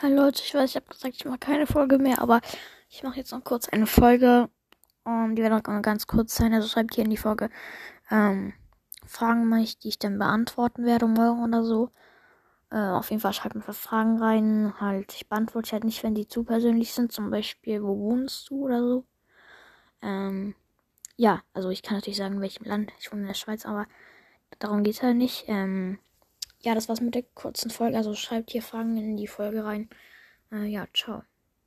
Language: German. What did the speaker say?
Hallo Leute, ich weiß, ich habe gesagt, ich mache keine Folge mehr, aber ich mache jetzt noch kurz eine Folge. Um, die wird noch ganz kurz sein. Also schreibt hier in die Folge ähm, Fragen mich, die ich dann beantworten werde morgen oder so. Äh, auf jeden Fall schreibt mir Fragen rein. Halt, ich beantworte halt nicht, wenn die zu persönlich sind. Zum Beispiel, wo wohnst du oder so. Ähm, ja, also ich kann natürlich sagen, in welchem Land. Ich wohne in der Schweiz, aber darum geht es halt nicht. Ähm, ja, das war's mit der kurzen Folge. Also schreibt hier Fragen in die Folge rein. Äh, ja, ciao.